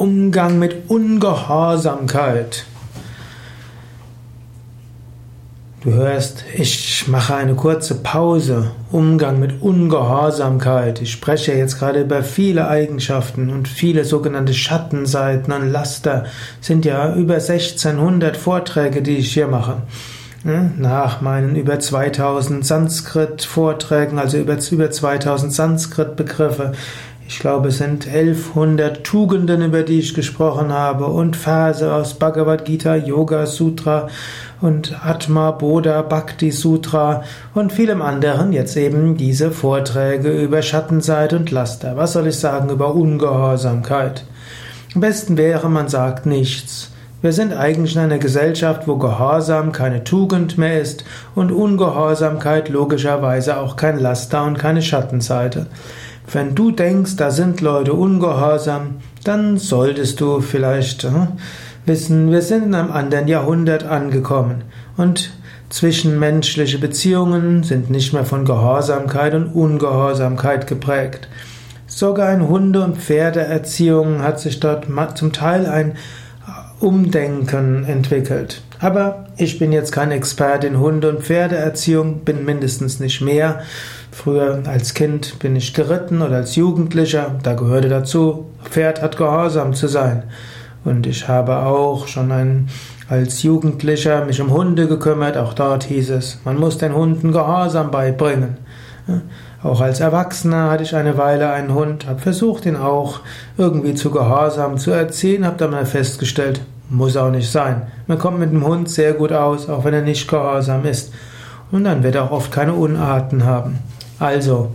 Umgang mit Ungehorsamkeit. Du hörst, ich mache eine kurze Pause. Umgang mit Ungehorsamkeit. Ich spreche jetzt gerade über viele Eigenschaften und viele sogenannte Schattenseiten und Laster. Sind ja über 1600 Vorträge, die ich hier mache. Nach meinen über 2000 Sanskrit-Vorträgen, also über, über 2000 Sanskrit-Begriffe, ich glaube, es sind 1100 Tugenden, über die ich gesprochen habe und Verse aus Bhagavad Gita, Yoga Sutra und Atma Bodha Bhakti Sutra und vielem anderen jetzt eben diese Vorträge über Schattenseite und Laster. Was soll ich sagen über Ungehorsamkeit? Am besten wäre, man sagt nichts. Wir sind eigentlich in einer Gesellschaft, wo Gehorsam keine Tugend mehr ist und Ungehorsamkeit logischerweise auch kein Laster und keine Schattenseite. Wenn du denkst, da sind Leute ungehorsam, dann solltest du vielleicht äh, wissen, wir sind in einem anderen Jahrhundert angekommen und zwischenmenschliche Beziehungen sind nicht mehr von Gehorsamkeit und Ungehorsamkeit geprägt. Sogar in Hunde- und Pferdeerziehung hat sich dort zum Teil ein Umdenken entwickelt. Aber ich bin jetzt kein Experte in Hunde- und Pferdeerziehung, bin mindestens nicht mehr. Früher als Kind bin ich geritten oder als Jugendlicher, da gehörte dazu, Pferd hat gehorsam zu sein. Und ich habe auch schon ein, als Jugendlicher mich um Hunde gekümmert, auch dort hieß es, man muss den Hunden Gehorsam beibringen. Auch als Erwachsener hatte ich eine Weile einen Hund, habe versucht, ihn auch irgendwie zu Gehorsam zu erziehen, habe dann mal festgestellt, muss auch nicht sein. Man kommt mit dem Hund sehr gut aus, auch wenn er nicht gehorsam ist. Und dann wird er auch oft keine Unarten haben. Also,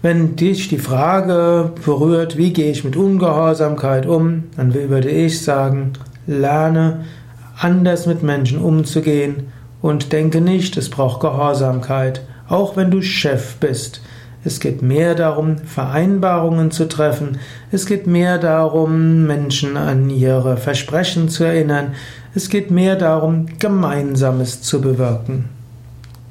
wenn dich die Frage berührt, wie gehe ich mit Ungehorsamkeit um, dann würde ich sagen, lerne anders mit Menschen umzugehen und denke nicht, es braucht Gehorsamkeit, auch wenn du Chef bist. Es geht mehr darum, Vereinbarungen zu treffen. Es geht mehr darum, Menschen an ihre Versprechen zu erinnern. Es geht mehr darum, Gemeinsames zu bewirken.